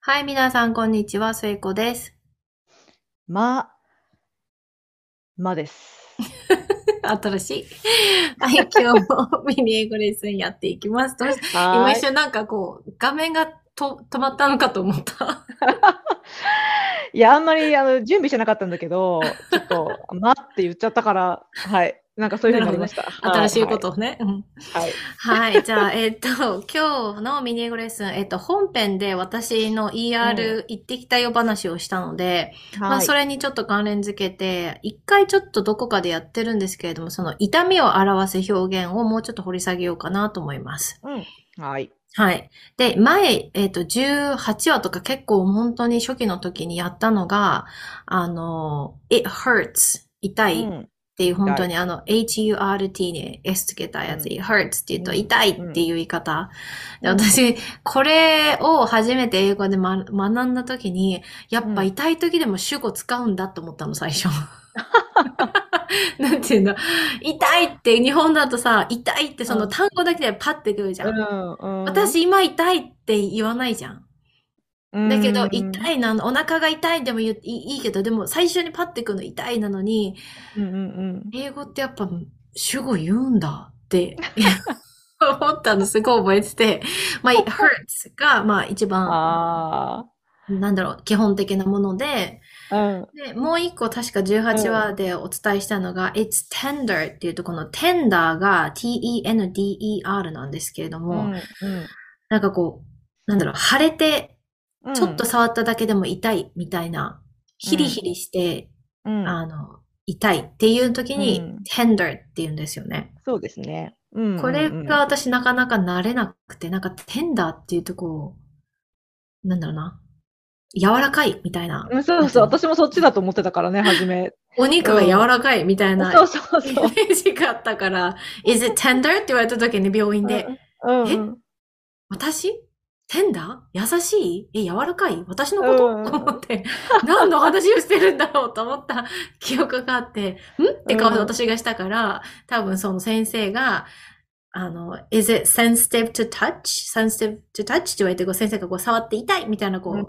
はい、皆さん、こんにちは。スイコです。ま、まです。新しい。はい、今日もミニ英語レッスンやっていきます。どうし今。一瞬なんかこう、画面がと止まったのかと思った。いや、あんまりあの準備してなかったんだけど、ちょっと、まって言っちゃったから、はい。なんかそういうふうになりました。新しいことをね。うんはい。はい。じゃあ、えっと、今日のミニ英語レッスン、えっと、本編で私の ER 行ってきたよ話をしたので、まあ、はい。それにちょっと関連づけて、一回ちょっとどこかでやってるんですけれども、その痛みを表す表現をもうちょっと掘り下げようかなと思います。うん。はい。はい。で、前、えっ、と、18話とか結構本当に初期の時にやったのが、あの、it hurts 痛いっうん。ていう本当にあの、hurt に s つけたやつ、うん it hurts って言うとうん痛いっていう言い方。でうん私、これを初めて英語で、ま、学んだ時に、やっぱうん痛い時でも主語使うんだと思ったの、最初。なんていうの？痛いって日本だとさ、痛いってその単語だけでパッてくるじゃん。うん。私今痛いって言わないじゃん。うん、だけど、うん。痛いな、お腹が痛いでもいいけど、でも最初にパッてくるの痛いなのに、うんうん英語ってやっぱ主語言うんだって。思ったの。すごい覚えてて、まあ、it hurts が、まあ一うん。番、あなんだろう、基本的なもので、あ。うん。で、もう一個確か18話でお伝えしたのが、it's tender っていうとこの tender が t-e-n-d-e-r なんですけれども、なんかこう、なんだろう、腫れて、うん。ちょっと触っただけでも痛いみたいな、ヒリヒリして、うん、あの、痛いっていう時に、うん tender って言うんですよね。そうですね。うん。これうんが私なかなか慣れなくて、なんか tender っていうとこう、なんだろうな、柔らかいみたいな。うん、そうそう。私もそっちだと思ってたからね、初め。お肉が柔らかいみたいなそうそうそう。イメージがあったから、is it tender? って言われた時に病院で、うん、うん。え？私？テンダー優しい？え、柔らかい？私のこと、うん。と思って、何の話をしてるんだろうと思った。記憶があって、ん？って顔で私がしたから、多分その先生が、あの、is it sensitive to touch?sensitive to touch? って言われて、こう先生がこう触って痛い？みたいなこう、うん。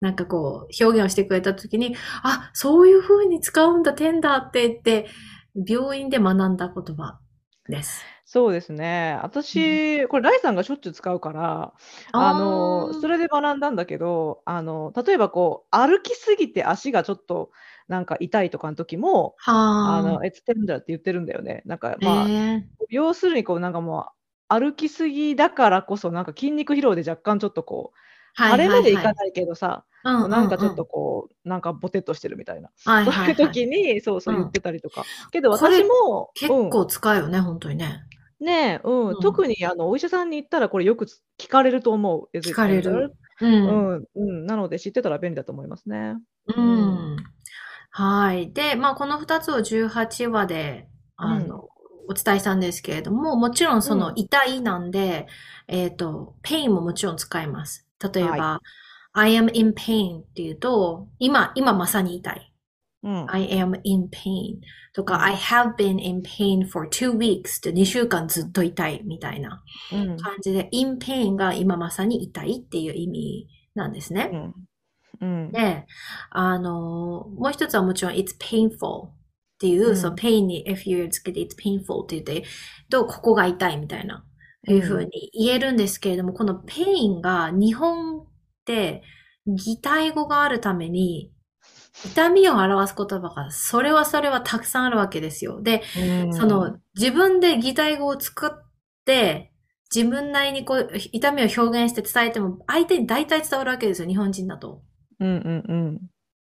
なんかこう、表現をしてくれた時に、あ、そういう風に使うんだ、テンダーって言って、病院で学んだ言葉です。そうですね。私、これ、ライさんがしょっちゅう使うから、ああの、ーそれで学んだんだけど、あの、例えばこう、歩きすぎて足がちょっと、なんか痛いとかの時も、はあ。あの、it's tender って言ってるんだよね。なんか、まあ、えー要するにこう、なんかもう、歩きすぎだからこそ、なんか筋肉疲労で若干ちょっとこう、腫れまでいかないけどさ、うんなんかちょっとこう、なんかボテっとしてるみたいな。はいそういうはいはい時に、そうそううん言ってたりとか。けどこれ私も、結構使うよね、本当にね。ねえ、うん、うん特にあのお医者さんに行ったらこれよくつ聞かれると思う。聞かれる。う。うんん、うん、なので知ってたら便利だと思いますね。うん。はい。で、まあ、この2つを18話で、あの、お伝えしたんですけれども、もちろんそのうん痛いなんで、えっと、pain ももちろん使います。例えば、は I am in pain っていうと、今、今まさに痛い。うん、I am in pain とか、うん。I have been in pain for two weeks って2週間ずっと痛いみたいな。うん、感じで、in pain が今まさに痛いっていう意味なんですね。うん、うん、で、あの、もう一つはもちろん it's painful っていう、うん。そう pain に fu つけて it's painful って言って、と、ここが痛いみたいな、いうふうに言えるんですけれども、この pain が日本って擬態語があるために、痛みを表す言葉が、それはそれはたくさんあるわけですよ。で、うんその、自分で擬態語を作って、自分なりにこう、痛みを表現して伝えても、相手に大体伝わるわけですよ、日本人だと。うん、うん、うん、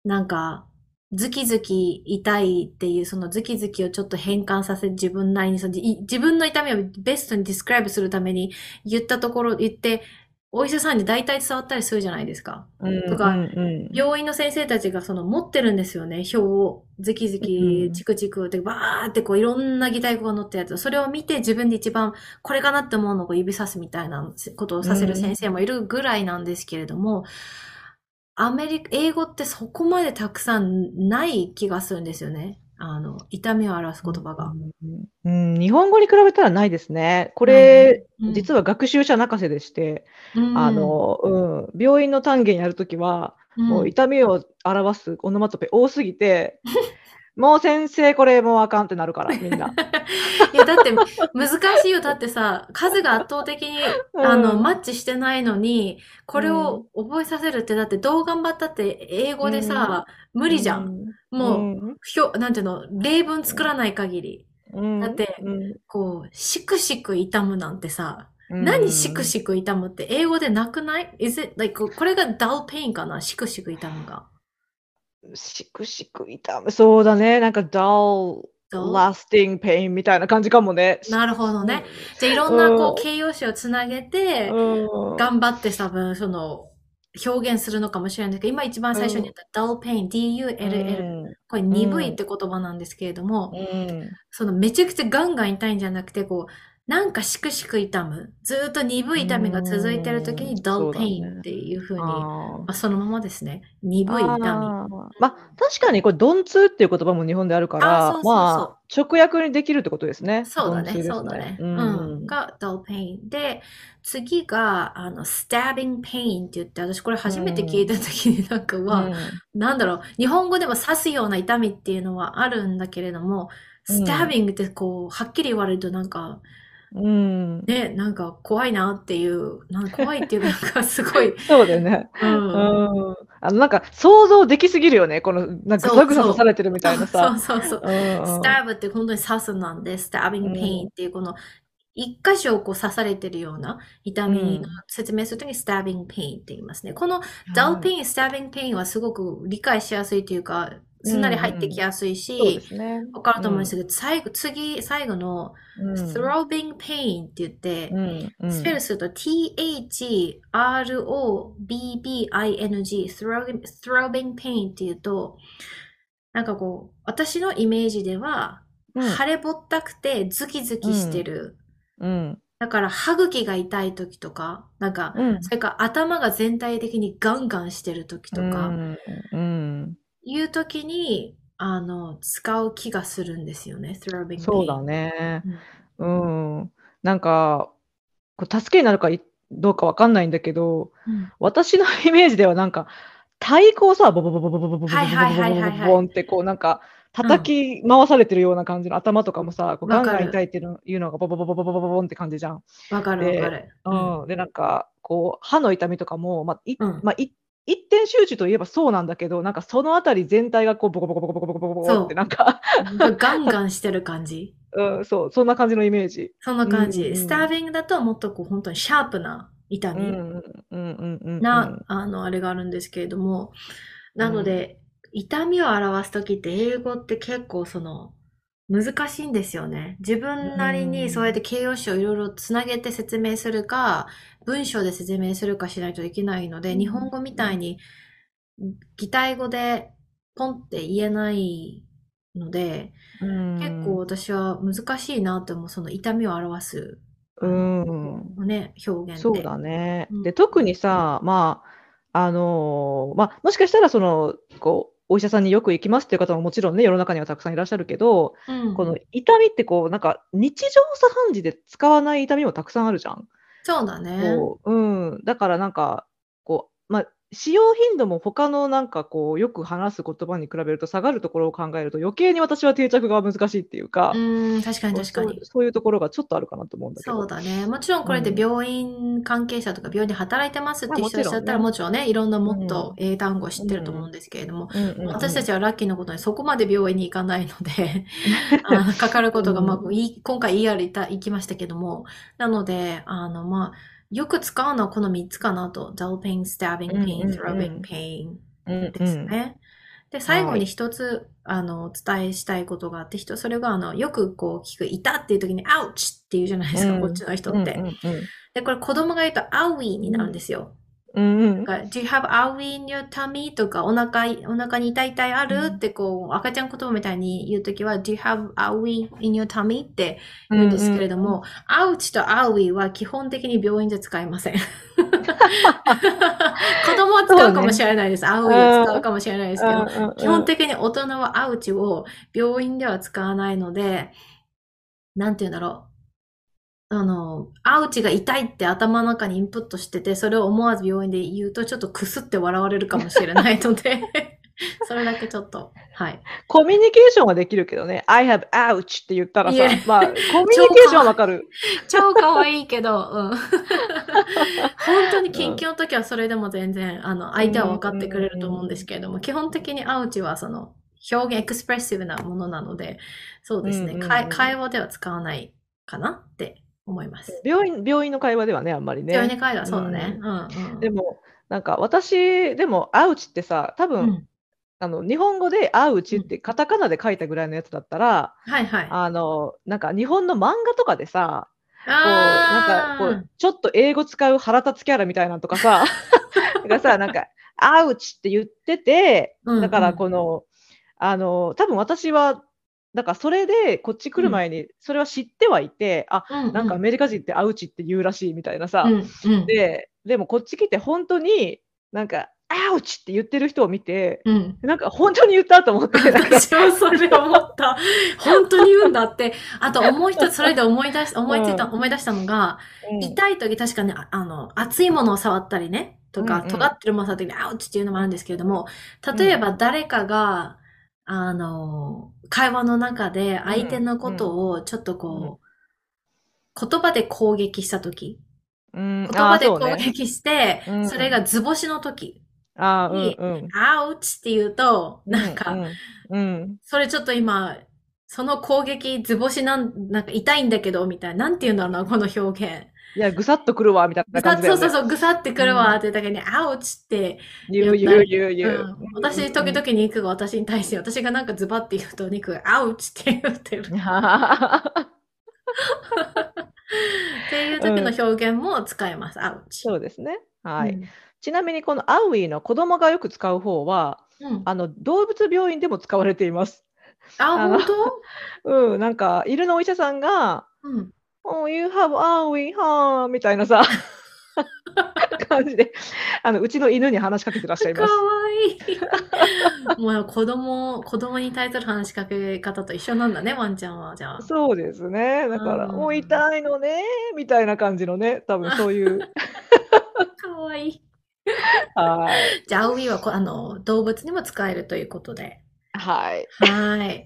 なんか、ズキズキ痛いっていう、そのズキズキをちょっと変換させ、自分なりにその、い自分の痛みをベストにディスクライブするために言ったところ、言って、お医者さんに大体伝わったりするじゃないですか。うん、とかうん、うん、病院の先生たちがその持ってるんですよね、表を。ズキズうキ、んチクチクってバーってこういろんな擬態語が載ったやつ。それを見て自分で一番これかなって思うのを指さすみたいなことをさせる先生もいるぐらいなんですけれども、アメリカ、英語ってそこまでたくさんない気がするんですよね。あの、痛みを表す言葉が。うん、日本語に比べたらないですね。これ、うん実は学習者泣かせでして、うんあ、の、うん、病院の単元やるときは、もう痛みを表すオノマトペ多すぎて、もう先生これもうあかんってなるから、みんな。いや、だって難しいよ。だってさ、数が圧倒的に、あの、うんマッチしてないのに、これを覚えさせるって、だってどう頑張ったって英語でさ、無理じゃん。もう、うんひょ、なんていうの、例文作らない限り。うんだってうんこう、しくしく痛むなんてさ、うん何しくしく痛むって英語でなくない ?Is it, like, これが dull pain かな？しくしく痛むが。しくしく痛む。そうだね。なんか dull, dull？lasting pain みたいな感じかもね。なるほどね。じゃあいろんなこう形容詞をつなげて、うん頑張って多分その表現するのかもしれないけど、今一番最初に言った dull pain、D-U-L-L。これ鈍いって言葉なんですけれども、うんそのめちゃくちゃガンガン痛いんじゃなくて、こう、なんかしくしく痛む。ずーっと鈍い痛みが続いてる時にうん dull pain っていう風に、あーまあ、そのままですね。鈍い痛み。まあ、確かにこれ、鈍痛っていう言葉も日本であるから、あそうそうそうまあ、直訳にできるってことですね。そうだね、鈍痛ですそうだね。ううん。ん。が dull pain。で、次が、あの、stabbing pain って言って、私これ初めて聞いた時になんかは、なんだろう、日本語でも刺すような痛みっていうのはあるんだけれども、うんスタービングってこう、はっきり言われるとなんか、うん。うんね、なんか怖いなっていう、なんか怖いっていうか、なんかすごい、そうだよね。う。うんん。あの、なんか、想像できすぎるよね。この、なんか、そうぐさぐされてるみたいなさ。そうそうそう。うんスターブって本当に刺すなんで、スタービングペインっていうこの、一箇所をこう刺されてるような痛みの説明するときに stabbing pain って言いますね。この dull pain、stabbing pain はすごく理解しやすいというか、すんなり入ってきやすいし。わかると思うんですけど、最後、次、最後の、うん。throbbing pain って言って、うん。うん。スペルすると t-h-r-o-b-b-i-n-g throbbing, pain っていうと、なんかこう、私のイメージでは、うん腫れぼったくてズキズキしてる。うん。だから歯茎が痛い時とか、なんか、うん。それから頭が全体的にガンガンしてる時とか。いう時に、あの、使う気がするんですよね、throbbing pain。そうだね。うん。うん。なんか、こう助けになるかいどうかわかんないんだけど、うん私のイメージではなんか、太鼓をさ、ボボボボボボボボボボボボボはいはいはいはいはいボボボンってこうなんか、叩き回されてるような感じの頭とかもさ、こうガンガン痛いっていうのいうのがボボボボボボボボボンって感じじゃん。わかるわかる。うん。で、なんか、こう、歯の痛みとかも、まあ、いうんまあ、い一点集中といえばそうなんだけど、なんかそのあたり全体がこうボコボコボコボコボコボコってなんか、うんガンガンしてる感じ。うん、そう、そんな感じのイメージ。そんな感じ。うんうんスタービングだともっとこう本当にシャープな痛みうんうんうんうんうん。な、あの、あれがあるんですけれども、なので、痛みを表すときって英語って結構その、難しいんですよね。自分なりうんにそうやって形容詞をいろいろつなげて説明するか、文章で説明するかしないとできないので、うん日本語みたいに擬態語でポンって言えないので、うん結構、私は難しいなと思う、その痛みを表す、うん、ね、表現で。そうだねうん。で、特にさ、まあ、あのーまあ、もしかしたら、その、こう、お医者さんによく行きますっていう方ももちろんね、世の中にはたくさんいらっしゃるけど、うんこの痛みってこう、なんか、日常茶飯事で使わない痛みもたくさんあるじゃん。そうだね。こう、うん。だからなんか、こう、まあ、使用頻度も他のなんかこう、よく話す言葉に比べると下がるところを考えると余計に私は定着が難しいっていうか、うん、確かに確かに。そういうところがちょっとあるかなと思うんだけど。そうだね。もちろんこれでうん病院関係者とか病院で働いてますってまあ人たちだったらももちろんね、いろんなもっと英単語知ってると思うんですけれども、うんうんうん私たちはラッキーなことにそこまで病院に行かないので、あのかかることが、まあ今回 ER 行きましたけども、なので、あの、まあ、よく使うのはこの3つかなと。dull pain, stabbing うん pain, throbbing pain うんですうんね。で、最後はいに一つ、あの、お伝えしたいことがあって、人、それが、あの、よくこう聞く、いたっていう時に、アウチって言うじゃないですか、うんこっちの人って。で、これ子供が言うと、アウィーになるんですよ。うんうんだから Do you have awi in your tummy? とか、お腹い、お腹に痛い痛いある、うんってこう、赤ちゃん言葉みたいに言うときは、Do you have awi in your tummy? って言うんですけれども、アウチとアウィは基本的に病院で使いません。子供は使うかもしれないです。アウイを使うかもしれないですけど、基本的に大人はアウチを病院では使わないので、なんて言うんだろう。あの、アウチが痛いって頭の中にインプットしてて、それを思わず病院で言うとちょっとクスって笑われるかもしれないので、それだけちょっと、はい。コミュニケーションはできるけどね、I have ouch って言ったらさまあ、コミュニケーションはわかる。超可愛いけど、うん。本当に緊急の時はそれでも全然、あの、相手は分かってくれると思うんですけれども、基本的にアウチはその、表現、エクスプレッシブなものなので、そうですね、会話では使わないかなって思います。病院、病院の会話ではね、あんまりね。病院で会話はそうだね。うんうん。でも、なんか私、でも、アウチってさ、多分、うんあの、日本語でアウチってカタカナで書いたぐらいのやつだったら、はいはい。あの、なんか日本の漫画とかでさ、こう、あなんかこう、ちょっと英語使う腹立つキャラみたいなのとかさ、がさ、なんか、アウチって言ってて、うんうんだからこの、あの、多分私は、だからそれでこっち来る前に、それは知ってはいて、あ、うんうん。なんかアメリカ人ってアウチって言うらしいみたいなさ、うんうん。で、でもこっち来て本当になんか、アウチって言ってる人を見て、うん。なんか本当に言ったと思って、私もそれ思った。本当に言うんだって。あと、もう一つ、それで思い出し、思いついた、うん。思い出したのが、うん。痛い時確かに、ああの、熱いものを触ったりね、とか、うんうん。尖ってるものを触った時に、アウチっていうのもあるんですけれども、例えば誰かが、あの、会話の中で相手のことをちょっとこう、言葉で攻撃した時、うん、言葉で攻撃して、うんそれが図星の時あーにうんうん。アウチって言うと、なんか、うんうん、それちょっと今、その攻撃、図星なん、なんか痛いんだけど、みたいな。なんて言うんだろうな、この表現。いや、ぐさっとくるわ、みたいな感じね。そうそうそう、ぐさってくるわって言った時に、アウチって、言う言う言う言う。うん私、時々肉が私に対して、私がなんかズバって言うと、肉がアウチって 言ってる。っていう時の表現も使えます、アウチ。そうですね。はい。うんちなみにこのアウィーの子供がよく使う方は、うん。あの動物病院でも使われています。あ、あの本当？うん、なんか犬のお医者さんが、うん。Oh, you have はーみたいなさ、感じで、あのうちの犬に話しかけてらっしゃいかわます。いい。もう子供、子供に対する話しかけ方と一緒なんだね、ワンちゃんは。じゃあ。そうですね。だから、うんもう痛いのね、みたいな感じのね、多分そういう。かわいい。はい。じゃあ、アウィーはこあの動物にも使えるということで。はい。はい。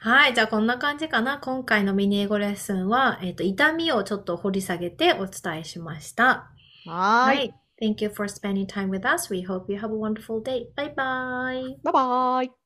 はい。じゃあ、こんな感じかな。今回のミニ英語レッスンは、えっ、と、痛みをちょっと掘り下げてお伝えしました。は。はいい。Thank you for spending time with us. We hope you have a wonderful day. Bye bye. バイバイ。